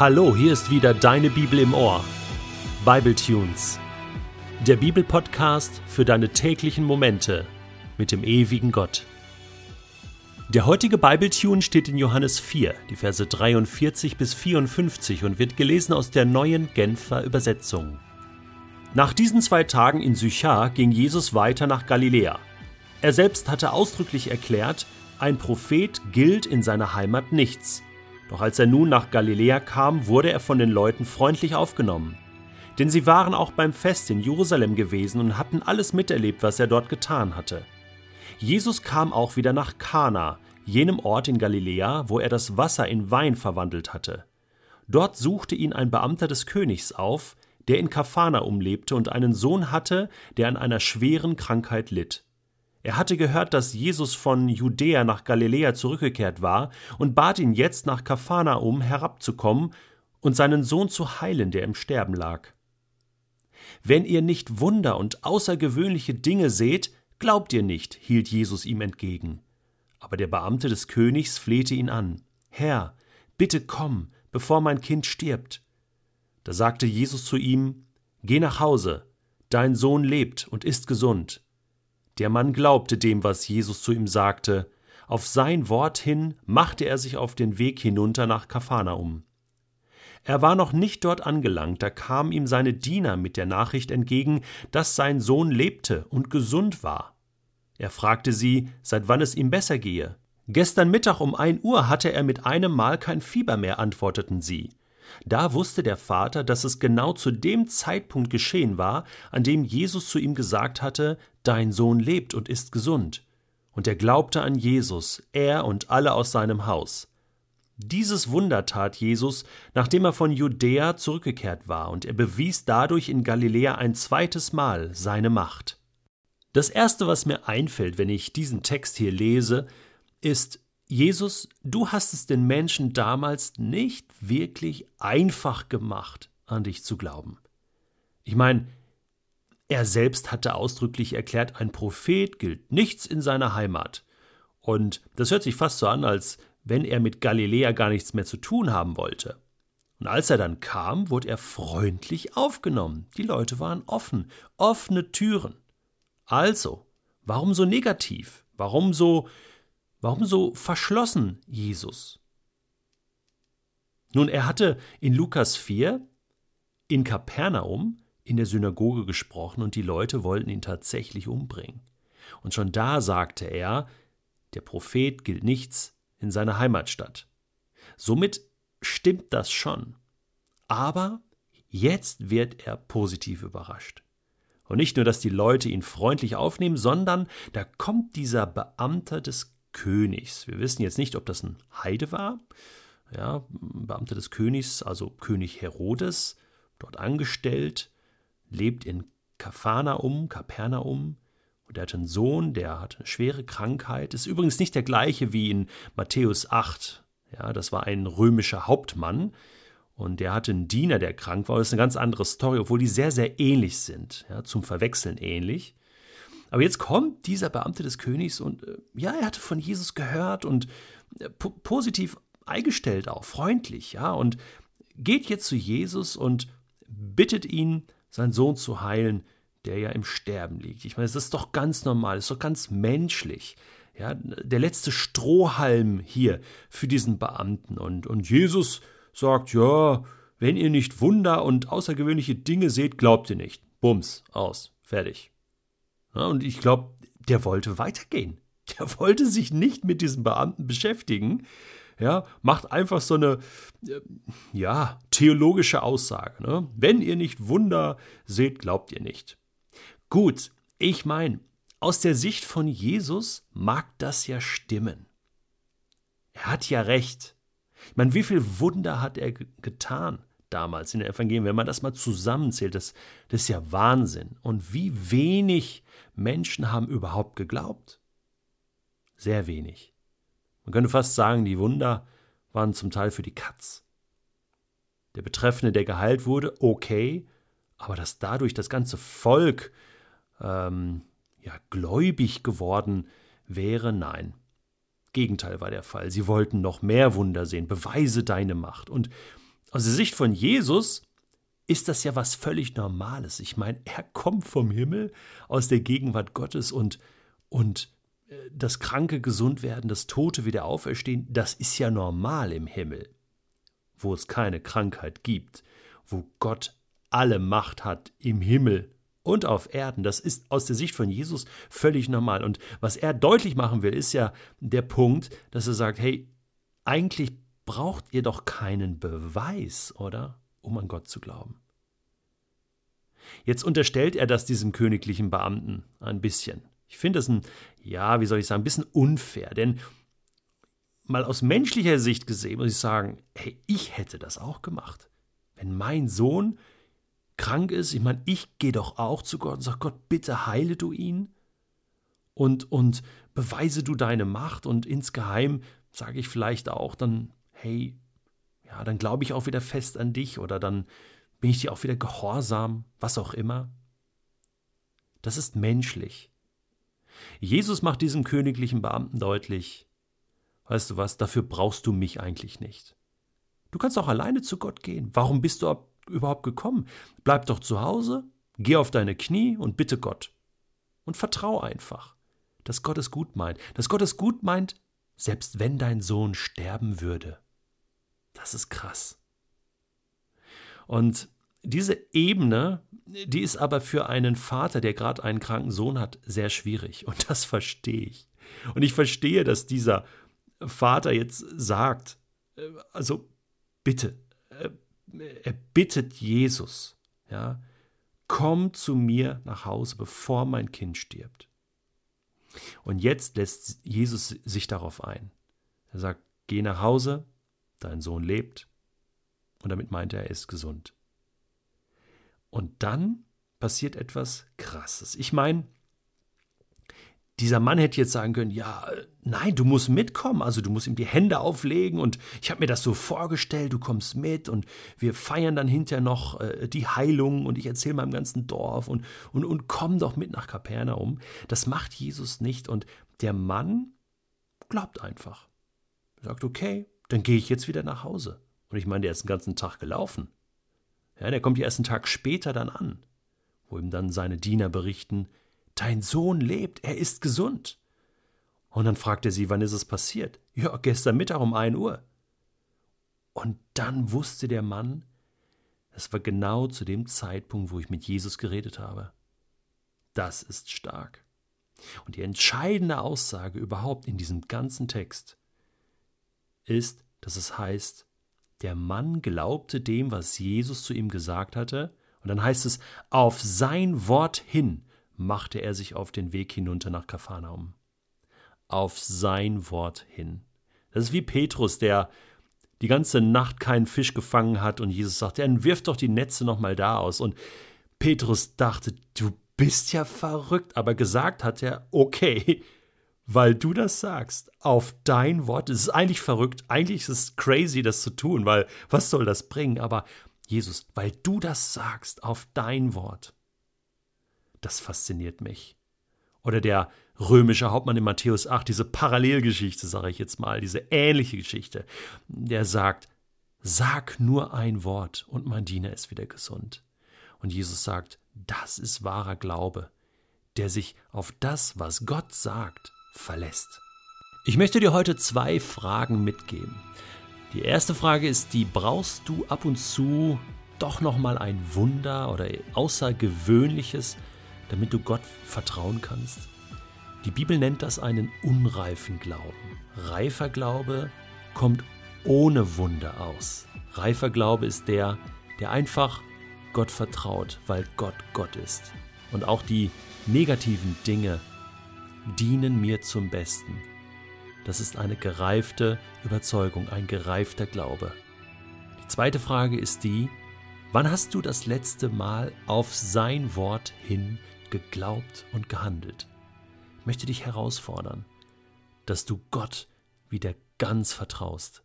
Hallo, hier ist wieder deine Bibel im Ohr. Bible Tunes. Der Bibelpodcast für deine täglichen Momente mit dem ewigen Gott. Der heutige Bibletune steht in Johannes 4, die Verse 43 bis 54 und wird gelesen aus der neuen Genfer Übersetzung. Nach diesen zwei Tagen in Sychar ging Jesus weiter nach Galiläa. Er selbst hatte ausdrücklich erklärt, ein Prophet gilt in seiner Heimat nichts. Doch als er nun nach Galiläa kam, wurde er von den Leuten freundlich aufgenommen. Denn sie waren auch beim Fest in Jerusalem gewesen und hatten alles miterlebt, was er dort getan hatte. Jesus kam auch wieder nach Kana, jenem Ort in Galiläa, wo er das Wasser in Wein verwandelt hatte. Dort suchte ihn ein Beamter des Königs auf, der in Kapharnaum lebte und einen Sohn hatte, der an einer schweren Krankheit litt. Er hatte gehört, dass Jesus von Judäa nach Galiläa zurückgekehrt war und bat ihn jetzt nach Kapharnaum herabzukommen und seinen Sohn zu heilen, der im Sterben lag. Wenn ihr nicht Wunder und außergewöhnliche Dinge seht, glaubt ihr nicht, hielt Jesus ihm entgegen. Aber der Beamte des Königs flehte ihn an. Herr, bitte komm, bevor mein Kind stirbt. Da sagte Jesus zu ihm, Geh nach Hause, dein Sohn lebt und ist gesund. Der Mann glaubte dem, was Jesus zu ihm sagte. Auf sein Wort hin machte er sich auf den Weg hinunter nach Kapharnaum. Er war noch nicht dort angelangt, da kamen ihm seine Diener mit der Nachricht entgegen, dass sein Sohn lebte und gesund war. Er fragte sie, seit wann es ihm besser gehe. Gestern Mittag um ein Uhr hatte er mit einem Mal kein Fieber mehr, antworteten sie. Da wusste der Vater, dass es genau zu dem Zeitpunkt geschehen war, an dem Jesus zu ihm gesagt hatte, Dein Sohn lebt und ist gesund. Und er glaubte an Jesus, er und alle aus seinem Haus. Dieses Wunder tat Jesus, nachdem er von Judäa zurückgekehrt war, und er bewies dadurch in Galiläa ein zweites Mal seine Macht. Das Erste, was mir einfällt, wenn ich diesen Text hier lese, ist, Jesus, du hast es den Menschen damals nicht wirklich einfach gemacht, an dich zu glauben. Ich meine, er selbst hatte ausdrücklich erklärt, ein Prophet gilt nichts in seiner Heimat. Und das hört sich fast so an, als wenn er mit Galiläa gar nichts mehr zu tun haben wollte. Und als er dann kam, wurde er freundlich aufgenommen. Die Leute waren offen, offene Türen. Also, warum so negativ? Warum so Warum so verschlossen Jesus? Nun, er hatte in Lukas 4 in Kapernaum in der Synagoge gesprochen und die Leute wollten ihn tatsächlich umbringen. Und schon da sagte er, der Prophet gilt nichts in seiner Heimatstadt. Somit stimmt das schon. Aber jetzt wird er positiv überrascht. Und nicht nur, dass die Leute ihn freundlich aufnehmen, sondern da kommt dieser Beamter des Königs. Wir wissen jetzt nicht, ob das ein Heide war, ja, Beamter des Königs, also König Herodes, dort angestellt, lebt in Kapharnaum, Kapernaum, und er hat einen Sohn, der hat eine schwere Krankheit, ist übrigens nicht der gleiche wie in Matthäus 8. Ja, das war ein römischer Hauptmann und der hatte einen Diener, der krank war. Das ist eine ganz andere Story, obwohl die sehr, sehr ähnlich sind, ja, zum Verwechseln ähnlich. Aber jetzt kommt dieser Beamte des Königs und äh, ja, er hatte von Jesus gehört und äh, positiv eingestellt auch, freundlich, ja, und geht jetzt zu Jesus und bittet ihn, seinen Sohn zu heilen, der ja im Sterben liegt. Ich meine, das ist doch ganz normal, das ist doch ganz menschlich. Ja, der letzte Strohhalm hier für diesen Beamten. Und, und Jesus sagt, ja, wenn ihr nicht Wunder und außergewöhnliche Dinge seht, glaubt ihr nicht. Bums, aus, fertig. Ja, und ich glaube, der wollte weitergehen. Der wollte sich nicht mit diesem Beamten beschäftigen. Ja, macht einfach so eine äh, ja, theologische Aussage. Ne? Wenn ihr nicht Wunder seht, glaubt ihr nicht. Gut, ich meine, aus der Sicht von Jesus mag das ja stimmen. Er hat ja recht. Ich meine, wie viel Wunder hat er getan? Damals in der Evangelien, wenn man das mal zusammenzählt, das, das ist ja Wahnsinn. Und wie wenig Menschen haben überhaupt geglaubt? Sehr wenig. Man könnte fast sagen, die Wunder waren zum Teil für die Katz. Der Betreffende, der geheilt wurde, okay, aber dass dadurch das ganze Volk ähm, ja, gläubig geworden wäre, nein. Gegenteil war der Fall. Sie wollten noch mehr Wunder sehen, beweise deine Macht. Und aus der Sicht von Jesus ist das ja was völlig Normales. Ich meine, er kommt vom Himmel aus der Gegenwart Gottes und, und äh, das Kranke gesund werden, das Tote wieder auferstehen, das ist ja normal im Himmel, wo es keine Krankheit gibt, wo Gott alle Macht hat im Himmel und auf Erden. Das ist aus der Sicht von Jesus völlig normal. Und was er deutlich machen will, ist ja der Punkt, dass er sagt, hey, eigentlich braucht ihr doch keinen Beweis, oder? um an Gott zu glauben. Jetzt unterstellt er das diesem königlichen Beamten ein bisschen. Ich finde das ein, ja, wie soll ich sagen, ein bisschen unfair, denn mal aus menschlicher Sicht gesehen muss ich sagen, hey, ich hätte das auch gemacht. Wenn mein Sohn krank ist, ich meine, ich gehe doch auch zu Gott und sage, Gott, bitte heile du ihn und, und beweise du deine Macht und insgeheim sage ich vielleicht auch dann, hey, ja, dann glaube ich auch wieder fest an dich oder dann bin ich dir auch wieder gehorsam, was auch immer. Das ist menschlich. Jesus macht diesem königlichen Beamten deutlich, weißt du was, dafür brauchst du mich eigentlich nicht. Du kannst auch alleine zu Gott gehen. Warum bist du überhaupt gekommen? Bleib doch zu Hause, geh auf deine Knie und bitte Gott. Und vertrau einfach, dass Gott es gut meint. Dass Gott es gut meint, selbst wenn dein Sohn sterben würde. Das ist krass. Und diese Ebene, die ist aber für einen Vater, der gerade einen kranken Sohn hat, sehr schwierig. Und das verstehe ich. Und ich verstehe, dass dieser Vater jetzt sagt, äh, also bitte, äh, er bittet Jesus, ja, komm zu mir nach Hause, bevor mein Kind stirbt. Und jetzt lässt Jesus sich darauf ein. Er sagt, geh nach Hause, dein Sohn lebt. Und damit meint er, er ist gesund. Und dann passiert etwas Krasses. Ich meine, dieser Mann hätte jetzt sagen können, ja, nein, du musst mitkommen, also du musst ihm die Hände auflegen und ich habe mir das so vorgestellt, du kommst mit und wir feiern dann hinterher noch äh, die Heilung und ich erzähle meinem ganzen Dorf und, und, und komm doch mit nach Kapernaum. Das macht Jesus nicht und der Mann glaubt einfach. Er sagt, okay, dann gehe ich jetzt wieder nach Hause. Und ich meine, der ist den ganzen Tag gelaufen. Ja, der kommt ja erst einen Tag später dann an, wo ihm dann seine Diener berichten, Dein Sohn lebt, er ist gesund. Und dann fragt er sie, wann ist es passiert? Ja, gestern Mittag um ein Uhr. Und dann wusste der Mann, es war genau zu dem Zeitpunkt, wo ich mit Jesus geredet habe. Das ist stark. Und die entscheidende Aussage überhaupt in diesem ganzen Text ist, dass es heißt, der Mann glaubte dem, was Jesus zu ihm gesagt hatte, und dann heißt es, auf sein Wort hin machte er sich auf den Weg hinunter nach Kapharnaum. Auf sein Wort hin. Das ist wie Petrus, der die ganze Nacht keinen Fisch gefangen hat und Jesus sagt, dann wirf doch die Netze nochmal da aus. Und Petrus dachte, du bist ja verrückt, aber gesagt hat er, okay, weil du das sagst, auf dein Wort. Es ist eigentlich verrückt, eigentlich ist es crazy, das zu tun, weil was soll das bringen? Aber Jesus, weil du das sagst, auf dein Wort, das fasziniert mich. Oder der römische Hauptmann in Matthäus 8, diese Parallelgeschichte, sage ich jetzt mal, diese ähnliche Geschichte, der sagt, sag nur ein Wort und mein Diener ist wieder gesund. Und Jesus sagt, das ist wahrer Glaube, der sich auf das, was Gott sagt, verlässt. Ich möchte dir heute zwei Fragen mitgeben. Die erste Frage ist die, brauchst du ab und zu doch noch mal ein Wunder oder Außergewöhnliches, damit du Gott vertrauen kannst? Die Bibel nennt das einen unreifen Glauben. Reifer Glaube kommt ohne Wunder aus. Reifer Glaube ist der, der einfach Gott vertraut, weil Gott Gott ist. Und auch die negativen Dinge dienen mir zum Besten. Das ist eine gereifte Überzeugung, ein gereifter Glaube. Die zweite Frage ist die, wann hast du das letzte Mal auf sein Wort hin geglaubt und gehandelt. Ich möchte dich herausfordern, dass du Gott wieder ganz vertraust,